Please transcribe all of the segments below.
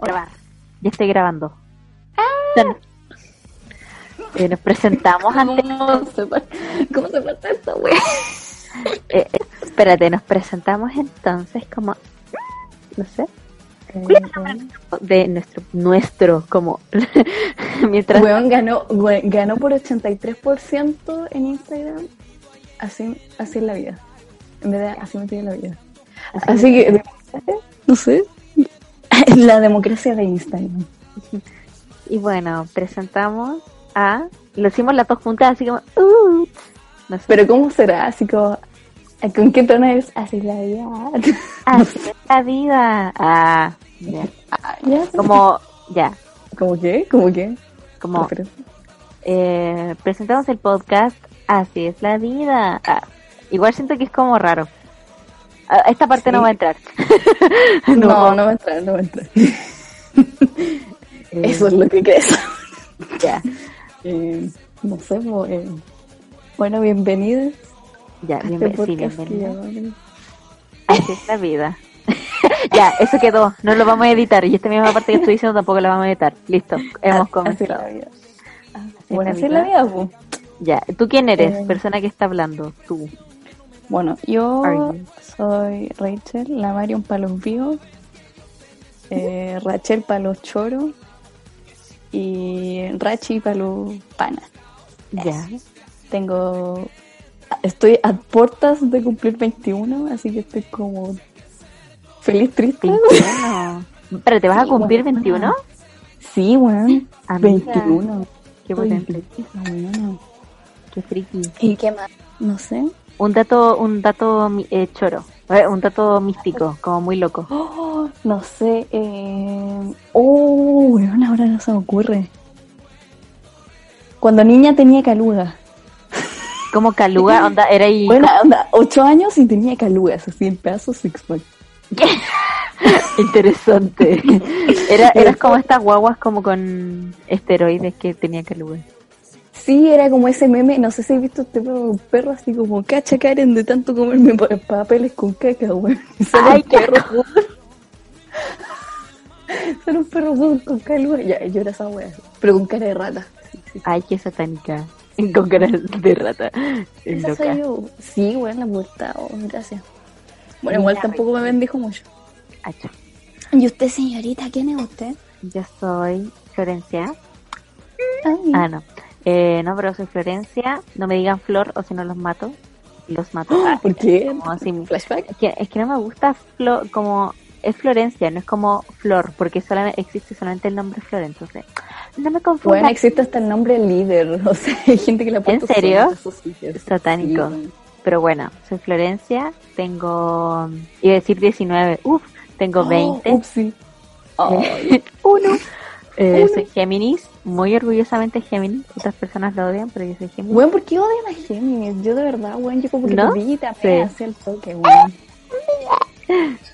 Grabar. Ya estoy grabando. Ah. Eh, nos presentamos. ¿Cómo se, pa- ¿Cómo se pasa esto, güey? eh, espérate, nos presentamos entonces como... No sé. De nuestro... Nuestro, como... mientras... Weón ganó, ganó por 83% en Instagram. Así, así es la vida. En vez de así me tiene la vida. Así que, no sé. La democracia de Instagram. Y bueno, presentamos a... Lo hicimos las dos juntas, así como... Uh, no sé. Pero ¿cómo será? Así como, ¿con qué tono es? Así es la vida. Así es la vida. Ah, ya. Ah, ya. Como... Ya. ¿Cómo qué? ¿Cómo qué? Como... Eh, presentamos el podcast Así es la vida. Ah, igual siento que es como raro. Ah, esta parte Sí. no va a entrar. No, no, va a entrar, no va a entrar. Eso es lo que crees. Ya, Eh, no sé, mo- eh, bueno, bienvenidos ya, este bienven- sí, podcast que bienvenida. llamamos- Así es la vida. ya, eso quedó. No lo vamos a editar. Y esta misma parte que estoy diciendo tampoco la vamos a editar. Listo, hemos Así es comenzado. la vida. Así Bueno, la así es la vida. vida, po. Ya, ¿tú quién eres? Eh, Persona que está hablando. Tú. Bueno, yo soy Rachel, la Marion para los vivos, eh, Rachel para los choros y Rachi para los panas. Ya. Tengo. Estoy a puertas de cumplir 21, así que estoy como. Feliz, triste. 21. Pero te vas a cumplir bueno. 21? Sí, weón. Amiga, 21. Qué potente. Qué friki. ¿Y qué más? No sé. Un dato, un dato eh, choro, eh, un dato místico, como muy loco. Oh, no sé. Eh... Oh, weón, ahora no se me ocurre. Cuando niña tenía caluga. Como caluga, onda, era ahí. Bueno, onda, 8 años y tenía calugas, así en pedazos six pack. Interesante. Era, eras como estas guaguas como con esteroides que tenía caluga. Sí, era como ese meme, no sé si has visto este perro, así como cacha Karen de tanto comerme pa- papeles con caca, weón. Ay, un perro. Sale un perro con, caluga. Ya, yo era esa wea. Pero con cara de rata. Sí, sí. Ay, qué satánica. Con cara de rata. Es Esa loca. soy yo. Sí, weón, la. Oh, gracias. Bueno, igual tampoco me bendijo mucho. Acha. ¿Y usted, señorita? ¿Quién es usted? Yo soy Florencia. Ay, Ah, no. Eh, no, pero soy Florencia. No me digan Flor o si no los mato. Los mato. Ah, ¿Por qué? como así. ¿Flashback? Es que, es que no me gusta Flo, como es Florencia, no es como Flor, porque solamente existe solamente el nombre Flor, entonces no me confundas. Bueno, existe hasta el nombre líder. O sea, hay gente que le ha puesto serio? Satánico. Sí. Pero bueno, soy Florencia, tengo, iba a decir 19, uff, tengo Oh, 20, upsi. Ay, uno. Eh, soy Géminis, muy orgullosamente Géminis, otras personas lo odian, pero yo soy Géminis. Weón, ¿por qué odian a Géminis? Yo de verdad, weón, yo como que ¿No? te vi y te amé Sí. hacia el toque.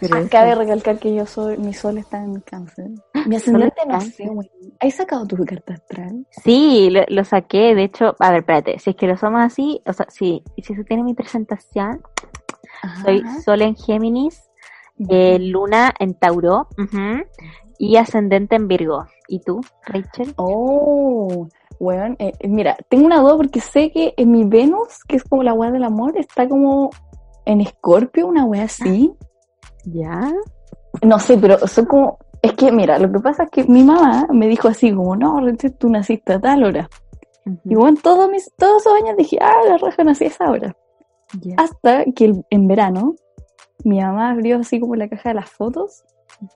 Pero eso- Cabe recalcar que yo soy, mi sol está en cáncer. Mi ascendente no sé, weón. ¿Has sacado tu carta astral? Sí, lo, lo saqué, de hecho, a ver, espérate, si es que lo somos así, o sea, sí, si se tiene mi presentación, soy. Sol en Géminis, eh, Luna en Tauro, ujú, y ascendente en Virgo. ¿Y tú, Rachel? Oh, weón, eh, eh, mira, tengo una duda porque sé que en mi Venus, que es como la weá del amor, está como en Escorpio, una weá así. ¿Ya? No sé, pero son como. Es que, mira, lo que pasa es que mi mamá me dijo así, como, no, Rachel, tú naciste a tal hora. Y bueno, todos, mis, todos esos años dije, ah, la raja nací a esa hora. Hasta que el- en verano, mi mamá abrió así como la caja de las fotos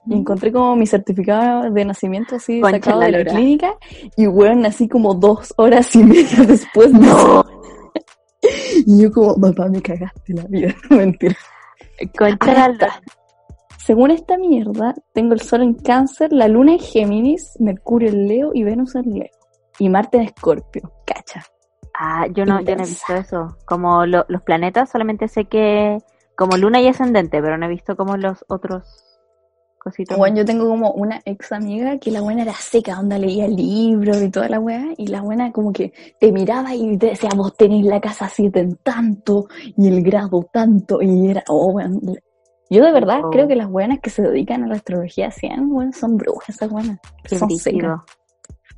y encontré como mi certificado de nacimiento así Concha sacado la de la lora. clínica. Y bueno, nací como dos horas y media después. No. Y yo como, papá, me cagaste la vida. Mentira. Concha la lora. Según esta mierda, tengo el sol en cáncer, la luna en Géminis, Mercurio en Leo y Venus en Leo. Y Marte en Escorpio. Cacha. Ah, yo no, yo no he Intensa. visto eso. Como lo- los planetas, solamente sé que como luna y ascendente, pero no he visto como los otros cositos. Bueno, yo tengo como una ex amiga que la buena era seca, onda leía libros y toda la weá, y la buena como que te miraba y te decía, vos tenéis la casa 7 en tanto, y el grado tanto, y era, oh, weón, Yo de verdad Oh. creo que las buenas que se dedican a la astrología 100, bueno, son brujas esas buenas. Qué son brígido.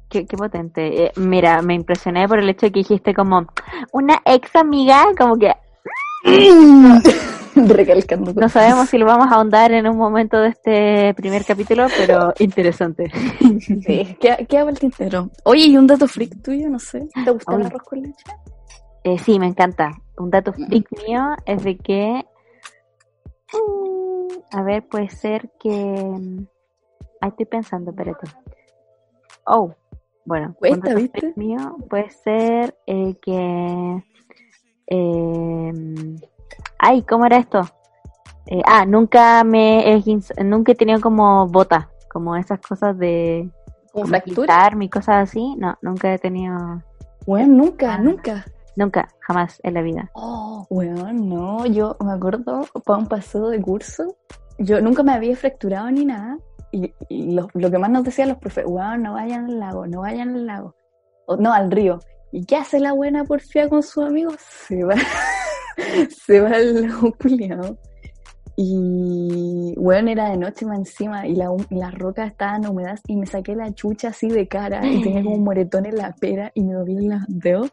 Qué, qué potente. Eh, mira, me impresioné por el hecho de que dijiste como una ex amiga, como que secas. Recalcando. no sabemos si lo vamos a ahondar en un momento de este primer capítulo, pero interesante. Sí, ¿qué, qué hago el tintero? Oye, ¿y un dato freak tuyo? No sé. ¿Te gusta el Uy. arroz con leche? Eh, sí, me encanta. Un dato freak mío es de que. mm, a ver, puede ser que. mm, Ahí estoy pensando, espérate. Oh, bueno. un Cuesta, freak mío puede ser eh, que. eh, ay, ¿cómo era esto? Eh, ah, nunca me he nunca he tenido como bota, como esas cosas de ¿Como como fractura? quitarme y cosas así. No, nunca he tenido, Bueno, nunca, Ah. nunca. nunca, jamás en la vida. Oh, weón, no, yo me acuerdo para un paseo de curso, yo nunca me había fracturado ni nada, y, y lo, lo que más nos decían los profes, weón, no vayan al lago, no vayan al lago, o no, al río. ¿Y qué hace la buena porfía con sus amigos? Se va, se va lago culiao. Y, weón, era de noche más encima, y la, hum- las rocas estaban húmedas, y me saqué la chucha así de cara, y tenía como un moretón en la pera, y me dolían los dedos.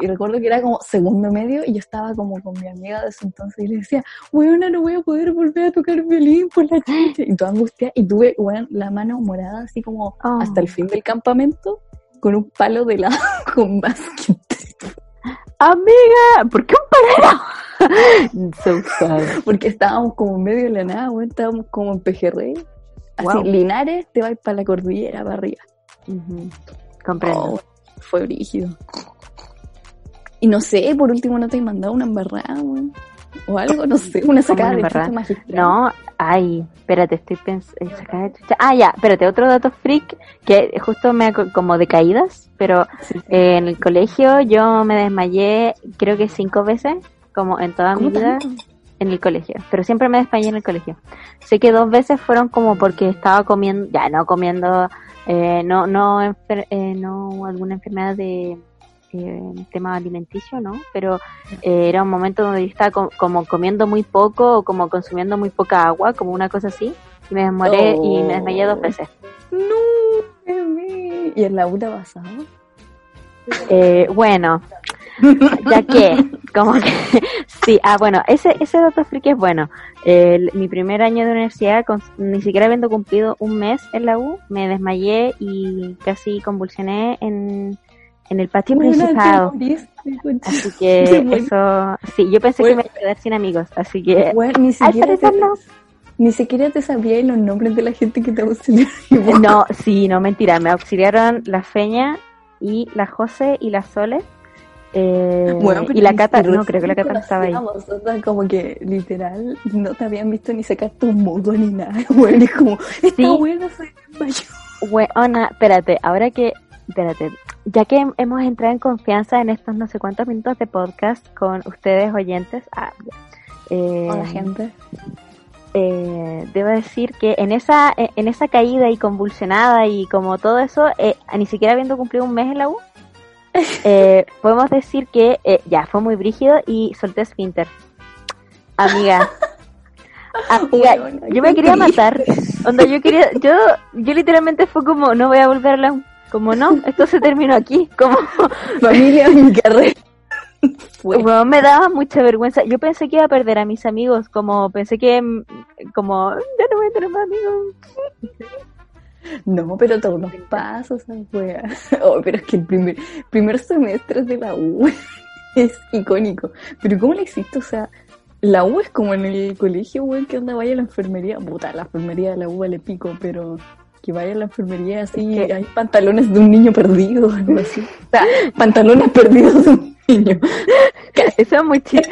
Y recuerdo que era como segundo medio y yo estaba como con mi amiga de ese entonces y le decía, weona, no voy a poder volver a tocar violín por la chucha. Y toda angustia. Y tuve, weón, la mano morada así como Oh. hasta el fin del campamento con un palo de helado con basket. Amiga, ¿por qué un so sad. Porque estábamos como medio de la nada, weón, estábamos como en pejerrey. Así, Wow. Linares, te vas para la cordillera, para arriba. Ujú, Comprendo. Oh, fue brígido. Y no sé, por último no te he mandado una embarrada, weón. O algo, no sé, una sacada de chucha magistral. No, ay, espérate, estoy pensando. Ah, ya, espérate, otro dato freak que justo me como de caídas, pero Sí. eh, en el colegio yo me desmayé creo que cinco veces, como en toda mi ¿Cómo vida, tanto? en el colegio, pero siempre me desmayé en el colegio. Sé que dos veces fueron como porque estaba comiendo, ya no comiendo, eh, no, no, enfer- eh, no alguna enfermedad de eh, tema alimenticio, ¿no? Pero eh, era un momento donde yo estaba co- como comiendo muy poco o como consumiendo muy poca agua, como una cosa así, y me desmoré y me desmayé dos Oh. veces. No. ¿Y en la una pasada? Eh, bueno, ya que, como que, sí, ah, bueno, ese, ese dato friki es bueno. El- mi primer año de universidad, con- ni siquiera habiendo cumplido un mes en la U, me desmayé y casi convulsioné en, en el patio principal. Así que bueno. eso, sí, yo pensé Bueno. que me iba a quedar sin amigos, así que Bueno, ni al siquiera te, parecer no. ni siquiera te sabía los nombres de la gente que te auxilió. No, sí, no, mentira, me auxiliaron la Feña y la José y la Sole. eh, Bueno, y la Cata, no, creo que la Cata estaba ahí. como que literal no te habían visto ni sacarte un moco ni nada. Bueno, es como, esta Sí. buena se desmayó. Weona, espérate, ahora que, espérate, ya que hemos entrado en confianza en estos no sé cuántos minutos de podcast con ustedes oyentes, ah. Eh, Hola, gente. eh, debo decir que en esa, en esa caída y convulsionada y como todo eso, eh, ni siquiera habiendo cumplido un mes en la U, eh, podemos decir que eh, ya fue muy brígido y solté esfínter. Amiga. Amiga, yo me quería matar. Onda, yo quería, yo, yo literalmente fue como, no voy a volver a la U. Como no, esto se terminó aquí. Como, Familia, mi carrera. Weón, me daba mucha vergüenza. Yo pensé que iba a perder a mis amigos, como pensé que, mm, como, ya no voy a tener más amigos. No, pero todos los pasos, wea. Oh, pero es que el primer, primer semestre de la U es icónico. Pero ¿cómo le existe? O sea, la U es como en el colegio, weón, que onda vaya a la enfermería. Puta, la enfermería de la U vale pico, pero que vaya a la enfermería así, que- hay pantalones de un niño perdido, algo así. O sea, pantalones perdidos de un niño. Eso es muy chido.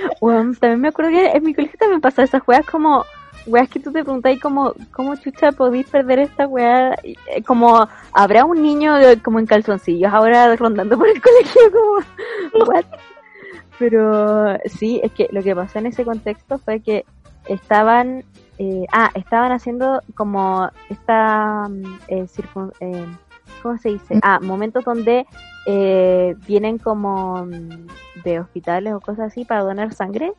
También me acuerdo que en mi colegio también pasaba esas weas como, weas que tú te preguntáis como, ¿cómo chucha podéis perder esta wea? Eh, Como, ¿habrá un niño de- como en calzoncillos ahora rondando por el colegio? Como, what? Pero sí, es que lo que pasó en ese contexto fue que estaban, eh, ah, estaban haciendo como esta, mm, eh, circun- eh, ¿cómo se dice? Ah, momentos donde eh, vienen como mm, de hospitales o cosas así para donar sangre.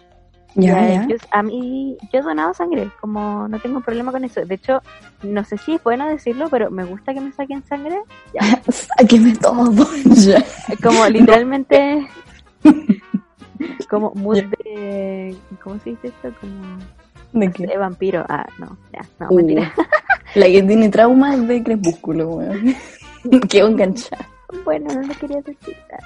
Ya, ya. Yo, a mí, yo he donado sangre, como no tengo problema con eso. De hecho, no sé si es bueno decirlo, pero me gusta que me saquen sangre. Sáqueme todo. Ya. Como literalmente, como mood de, ¿cómo se dice esto? Como ¿De no qué? vampiro. Ah, no, ya, no, Uh, mentira. La que tiene traumas de crepúsculo, weón. Quedó enganchada. Bueno, no lo quería decir. ah.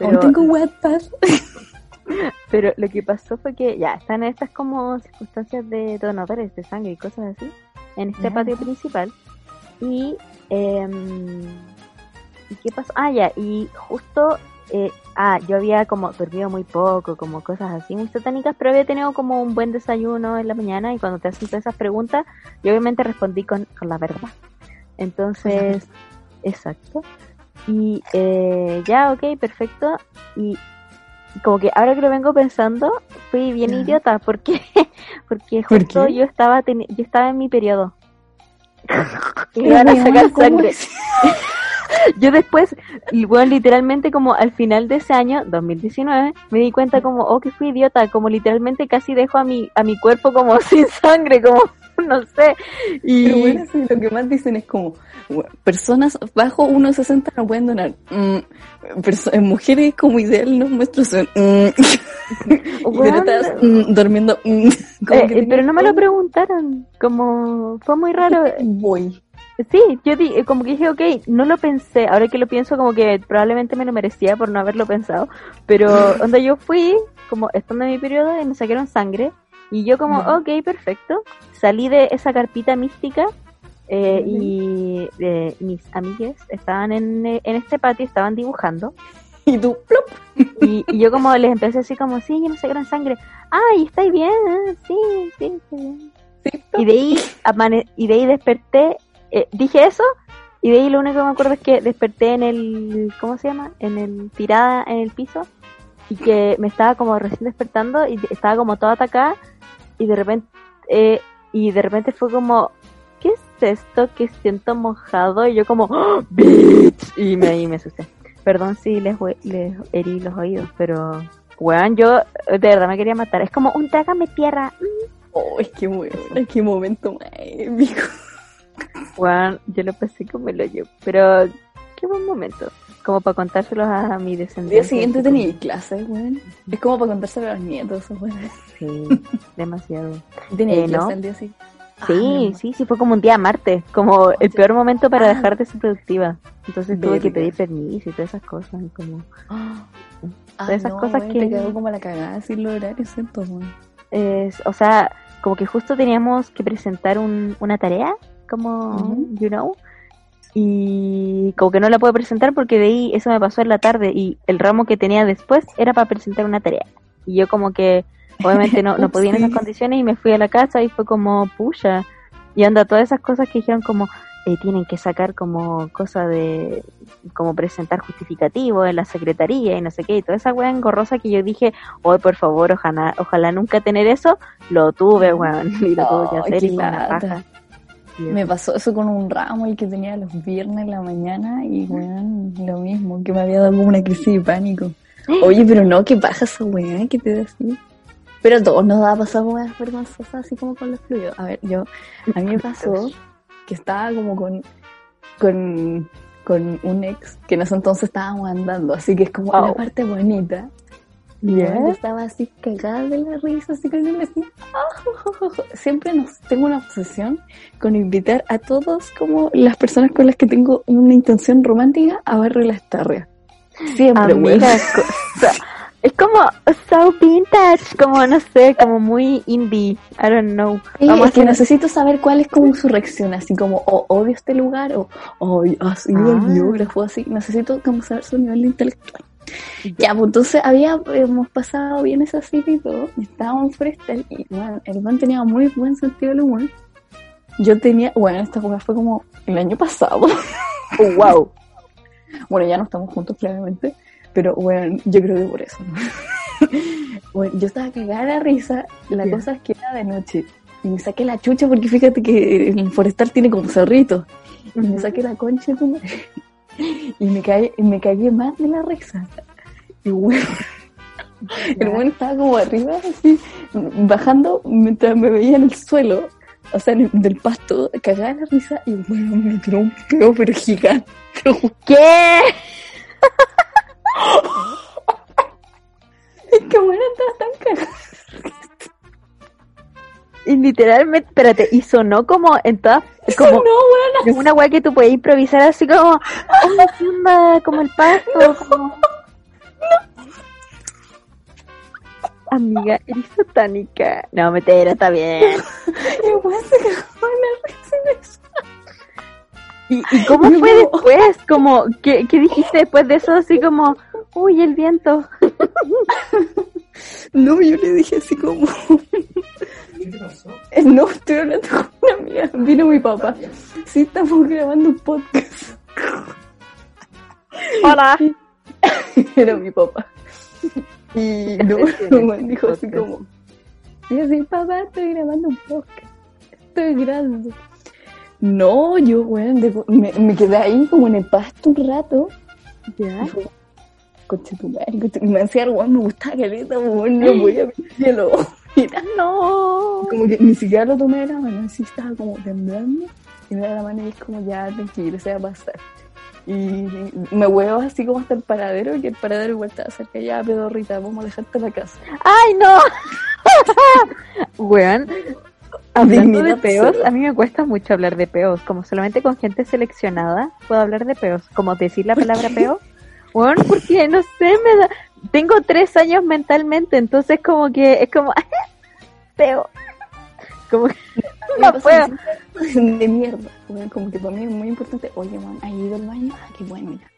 Aún Pero, tengo Wattpad. pero lo que pasó fue que ya están estas como circunstancias de donadores de sangre y cosas así en este Ya. patio principal. Y, em, ¿y qué pasó? Ah, ya, y justo, eh, ah, yo había como dormido muy poco, como cosas así muy satánicas, pero había tenido como un buen desayuno en la mañana y cuando te hacen todas esas preguntas, yo obviamente respondí con, con la verdad. Entonces, exacto. Y eh, ya, ok, perfecto. Y como que ahora que lo vengo pensando, fui bien idiota porque porque ¿Por justo yo estaba yo estaba en mi periodo. Y me iban a sacar ¿cómo sangre. Yo después, bueno, literalmente como al final de ese año, 2019, me di cuenta como, oh, que fui idiota, como literalmente casi dejo a mi, a mi cuerpo como sin sangre, como, no sé. Y Pero bueno, sí, lo que más dicen es como, bueno, personas bajo 1,60 no pueden donar. Mm, mujeres como ideal muestros son... mm. Weón, estás mm, durmiendo... mm. Eh, eh, pero no me lo preguntaron, como, fue muy raro. Voy. Sí, yo di, eh, como que dije, ok, no lo pensé, ahora que lo pienso como que probablemente me lo merecía por no haberlo pensado, pero donde yo fui, como estando en mi periodo y me sacaron sangre, y yo como, Ya. ok, perfecto, salí de esa carpita mística eh, y eh, mis amigues estaban en, eh, en este patio, estaban dibujando, Y tú, plop. y, y yo como les empecé así como, sí, ya me sacaron sangre, ay, ¿estáis bien? Ah, Sí, sí. Sí. Y de ahí, y de ahí desperté, eh, dije eso, y de ahí lo único que me acuerdo es que desperté en el, ¿cómo se llama? En el, tirada en el piso, y que me estaba como recién despertando, y estaba como toda atacada, y de repente, eh, y de repente fue como, ¿qué es esto que siento mojado? Y yo como, ¡Oh, bitch, y me, y me asusté. Perdón si les, les herí los oídos, pero, weón, yo de verdad me quería matar. Es como un trágame tierra, Oh, es que bueno, es que momento. Juan, yo lo pensé como el hoyo, pero qué buen momento. Como para contárselos a mi El descendiente. día siguiente así tenía clase, weón. Es como para contárselo a los nietos, weón. Sí, demasiado. Tenía Eh, clase ¿no? el día siguiente. Ah, Sí, no. sí, sí, fue como un día martes, como el peor momento para Ah. dejar de ser productiva. Entonces tuve que pedir permiso y todas esas cosas. y Como, Ah, Todas esas no, cosas que- Te quedó como la cagada sin horarios, siento, es, o sea, como que justo teníamos que presentar un, una tarea, como, you know, y como que no la pude presentar porque de ahí eso me pasó en la tarde y el ramo que tenía después era para presentar una tarea. Y yo como que obviamente no, no podía en esas condiciones y me fui a la casa y fue como, pucha, y anda todas esas cosas que dijeron como, eh, tienen que sacar como cosa de, como presentar justificativo en la secretaría y no sé qué, y toda esa weá engorrosa que yo dije, hoy por favor, ojalá, ojalá nunca tener eso, lo tuve, weón, y lo tuve que hacer y una paja. Me pasó eso con un ramo el que tenía los viernes en la mañana y weón, lo mismo, que me había dado como una crisis de pánico. Oye, pero no, ¿qué pasa esa weá que te da así? Pero a todos nos da pasar weas vergonzosas así como con los fluidos. A ver, yo, a mí me pasó que estaba como con, con, con un ex que en ese entonces estábamos andando, así que es como la Oh. parte bonita. Y Ya. weón, yo estaba así cagada de la risa, así con él así. ah, Siempre nos, tengo una obsesión con invitar a todos como las personas con las que tengo una intención romántica a Barrio Las Tarrias. Siempre, so- es como so vintage, como no sé, como muy indie, I don't know. Sí, Vamos es que hacer- necesito saber cuál es como su reacción, así como, o odio este lugar, o, o así Ah. el biógrafo, así. Necesito como saber su nivel intelectual. Ya, pues entonces había, hemos pasado bien esa cita y todo, estábamos en freestyle, y bueno, el man tenía muy buen sentido del humor. Yo tenía, bueno, esta jugada fue como el año pasado. Oh, wow. Bueno, ya no estamos juntos claramente, pero bueno, yo creo que por eso. ¿no? bueno, yo estaba cagada de risa, la Ya. cosa es que era de noche. Y me saqué la chucha porque fíjate que el forestal tiene como cerritos. Y me saqué la concha de tu madre. Y me caí, me cagué más de la risa. Y bueno, El weón estaba como arriba, así, bajando mientras me veía en el suelo, o sea, en el- del pasto, cagada la risa, y bueno, me tiró un peo, pero gigante. ¿Qué? Es que bueno, estaba tan cagada. Y literalmente, espérate, y sonó como en todas, como no, una weá que tú puedes improvisar así como, oh, ¿qué onda? Como el pasto, como... Amiga, eres satánica. No, metera, está bien. y weón se cagó en la risa y eso. ¿Y, y cómo fue después? Como, ¿qué, ¿Qué dijiste después de eso? Así como, uy, el viento. No, yo le dije así como. No, estoy hablando con una amiga. Vino mi papá. Sí, estamos grabando un podcast. Hola. Era mi papá. Y no, el weón dijo así como. Y así, papá, estoy grabando un podcast. Estoy grabando. No, yo, weón, me, me quedé ahí como en el pasto un rato. ¿Ya? Conche tu madre, conche- me decía, weón, me gustaba caleta, weón, no voy a ver cielo. No. como que ni siquiera lo tomé de la mano, así estaba como temblando. Y me da la mano y es como, ya, tranquilo, se va a pasar. Y me huevo así como hasta el paradero, y el paradero igual estaba cerca, ya, pedorrita, vamos a dejarte la casa. ¡Ay, no! Weón, hablando de peos, a mí me cuesta mucho hablar de peos. Como solamente con gente seleccionada puedo hablar de peos. Como decir la palabra peo. Weón, porque no sé, me da... Tengo tres años mentalmente, entonces como que es como... peo. Como que no puedo. De mierda, como que para mí es muy importante, oye, man, ¿has ido al baño? Ah, qué bueno, ya.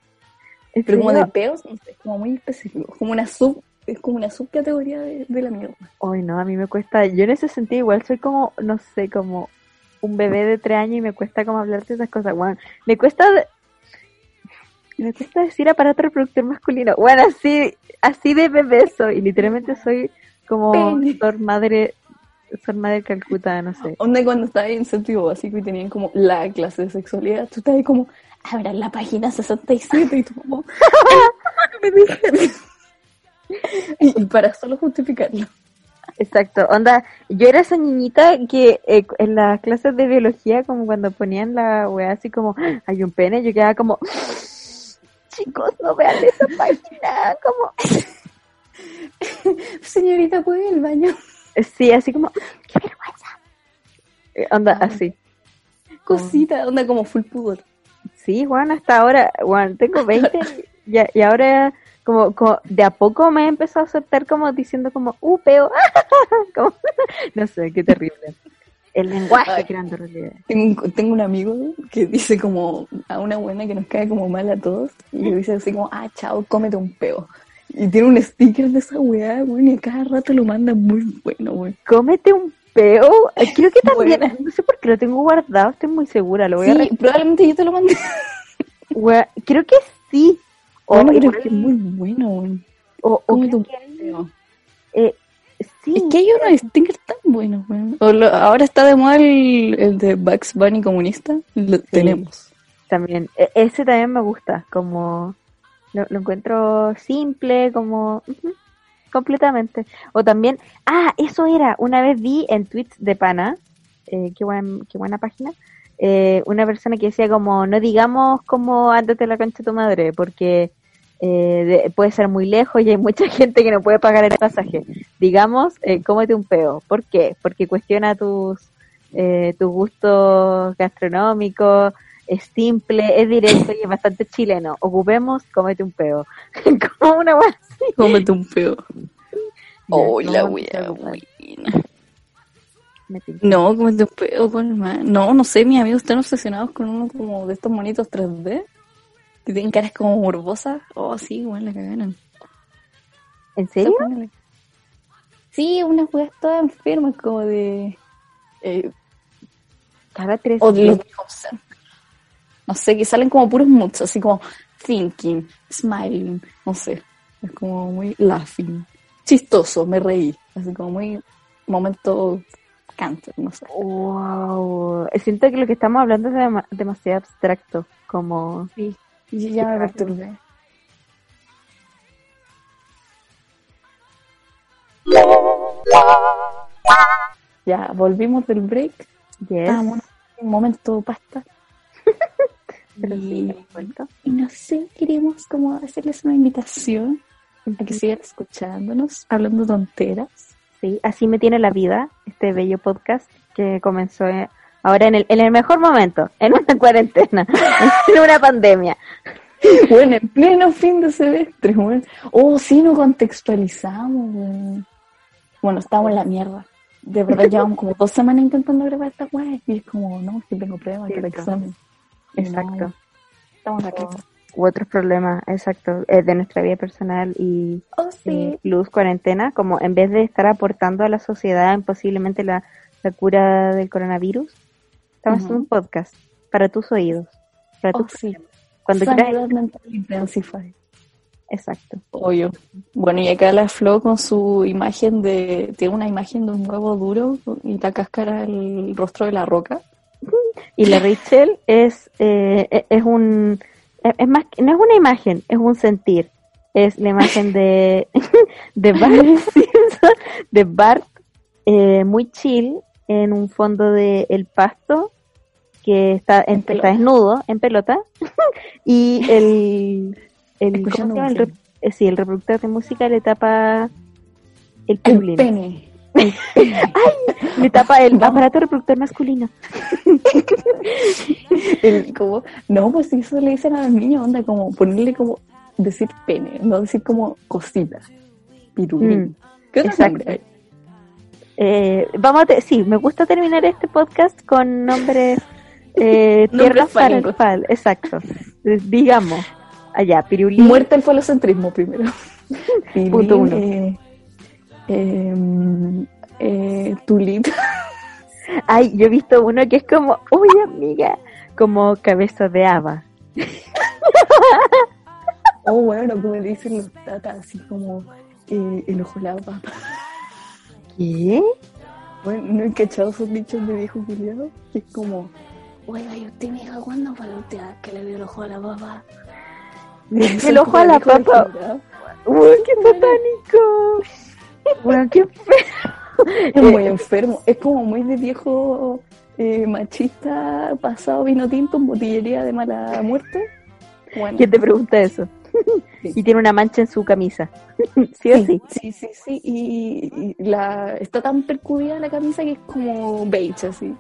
¿En Pero como de peos, no sé, como muy específico, como una sub, es como una subcategoría de, de la mierda. Ay, no, a mí me cuesta, yo en ese sentido igual soy como, no sé, como un bebé de tres años y me cuesta como hablar de esas cosas, bueno, me cuesta, me cuesta decir aparato reproductor masculino, bueno, así, así de bebé soy, y literalmente soy como Pene. Sor Madre, Sor Madre Calcuta, no sé. Onda cuando estaba en séptimo básico y tenían como la clase de sexualidad, tú estabas ahí como, abran la página 67 y tú como, me dijeron. Y, y para solo justificarlo. Exacto, onda, yo era esa niñita que eh, en las clases de biología, como cuando ponían la weá así como, hay un pene, yo quedaba como, chicos, no vean esa página, como, Señorita, ¿puede ir al baño? sí, así como, qué vergüenza. Eh, Onda, Ah. así. Cosita, onda como full pudor. Sí, Juan, hasta ahora, Juan, tengo 20 y, y ahora como, como de a poco me he empezado a aceptar como diciendo como, uh, peo, como, no sé, qué terrible. El lenguaje Ay. creando realidad. Tengo, un- tengo un amigo que dice como a una buena que nos cae como mal a todos y le dice así como, ah, chao, cómete un peo. Y tiene un sticker de esa weá, weón, y a cada rato lo manda muy bueno, weón. Cómete un peo. Creo que también, no sé por qué lo tengo guardado, estoy muy segura, lo voy a Sí, probablemente yo te lo mandé. Wea- Creo que sí. O, Bueno, es que es muy bueno, weón. o- o Cómete creo un peo. eh, sí. Es que hay unos stickers tan buenos, weón. O lo- ahora está de moda el, el de Bugs Bunny comunista. Lo tenemos. También, e- ese también me gusta, como lo, lo encuentro simple, como completamente. O también, ah, eso era, una vez vi en tweets de pana, eh, qué, buen, qué buena página, eh, una persona que decía como, no digamos como de la concha de tu madre, porque eh, de- puede ser muy lejos y hay mucha gente que no puede pagar el pasaje. Digamos, eh, cómete un peo. ¿Por qué? Porque cuestiona tus, eh, tus gustos gastronómicos, es simple, es directo y es bastante chileno. Ocupemos, cómete un peo. como una wea así. Cómete un peo. Oh, Ya, la no, wea, buena. No, cómete un peo, con más. No, no sé, mis amigos están obsesionados con uno como de estos monitos 3D. Que tienen caras como morbosas. Oh, sí, weón, la cagaron. ¿En serio? Sí, unas weas todas enfermas como de... Eh, Cada tres o de los. No sé, que salen como puros moods, así como thinking, smiling, no sé. Es como muy laughing. Chistoso, me reí. Así como muy momento cáncer, no sé. Wow. Siento que lo que estamos hablando es dema- demasiado abstracto. Como. Sí, y ya me perturbé. Ya, volvimos del break. Yes. Un momento pasta. Pero y, y no sé, queremos como hacerles una invitación a que sigan escuchándonos, hablando tonteras. Sí, así me tiene la vida este bello podcast que comenzó eh, ahora en el, en el mejor momento, en una cuarentena, en una pandemia. Bueno, en pleno fin de semestre, bueno. Oh, sí, no contextualizamos, weón. Bueno, estamos en la mierda. De verdad, llevamos como dos semanas intentando grabar esta weá y es como, no, que tengo pruebas, que el examen. Exacto. no, estamos aquí. U otros problemas, exacto, eh, de nuestra vida personal y Oh, eh, plus cuarentena, como en vez de estar aportando a la sociedad en posiblemente la, la cura del coronavirus, estamos Ujú. haciendo un podcast para tus oídos, para Oh, tus sí. Cuando Sanidad quieras. mental intensify. Exacto. Obvio. Bueno, y acá la Flo con su imagen de. Tiene una imagen de un huevo duro y la cáscara el rostro de la roca. Y la Rachel es, eh, e- es un, es es más, que- no es una imagen, es un sentir. Es la imagen de, de Bart Simpson, de Bart eh, muy chill en un fondo de el pasto que está, en, está desnudo, en pelota, y el, el, ¿cómo se Escuchando llama? El música. rep- eh, sí, el reproductor de música le tapa el pene. le tapa el aparato reproductor masculino. El, como, no, pues eso le dicen a los niños, onda, como ponerle como, decir pene, no decir como cosita, pirulín. Mm, ¿Qué exacto. Eh, vamos a sí, me gusta terminar este podcast con nombres eh, tierras para el fal, exacto. Digamos, allá, pirulín, Muerte al falocentrismo primero. Pilín, Punto uno. Eh, eh, eh, tulip. Ay, yo he visto uno que es como, uy amiga, como cabeza de haba. Oh, bueno, como dicen los tatas, así como eh, el ojo la papa. ¿Qué? Bueno, ¿no he cachado esos dichos de viejo culiado? Que es como, oiga, ¿y usted, mija, cuándo fue la última vez que le vio el ojo a la papa? El ojo a la papa. Uy, qué satánico. Bueno, qué feo. Es muy enfermo. Es como muy de viejo eh, machista pasado vino tinto en botillería de mala muerte. Bueno, ¿Quién te pregunta eso? Sí. Y tiene una mancha en su camisa. ¿Sí o sí? sí, sí, sí. Y, y la, está tan percudida la camisa que es como beige, así.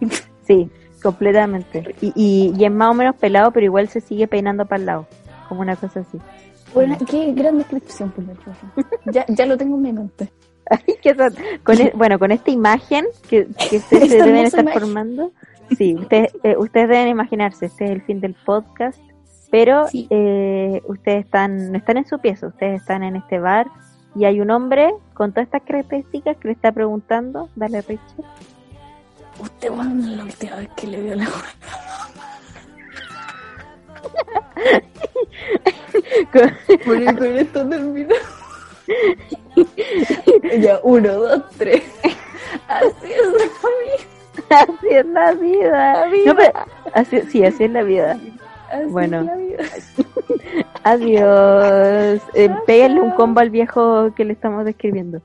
Sí, completamente. Y, y, y es más o menos pelado, pero igual se sigue peinando para el lado. Como una cosa así. Bueno, qué gran descripción, por. Ya, ya lo tengo en mi mente. Con e- bueno, con esta imagen que, que ustedes se deben estar imagen. formando, sí, ustedes, eh, ustedes deben imaginarse, este es el fin del podcast, pero Sí. eh, ustedes están, no están en su pieza, ustedes están en este bar y hay un hombre con todas estas características que le está preguntando, dale Richard, ¿Usted cuándo es la última vez que le vio la Con- con esto termina. ya, uno, dos, tres. Así es la así es la vida. No, pero- así- sí, así es la vida. vida. Así Bueno. la vida. Adiós. Eh, péguenle un combo al viejo que le estamos describiendo.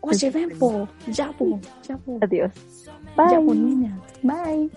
Oye, ven, po. Ya, po. Ya, po. Adiós. Bye. niña. Bye.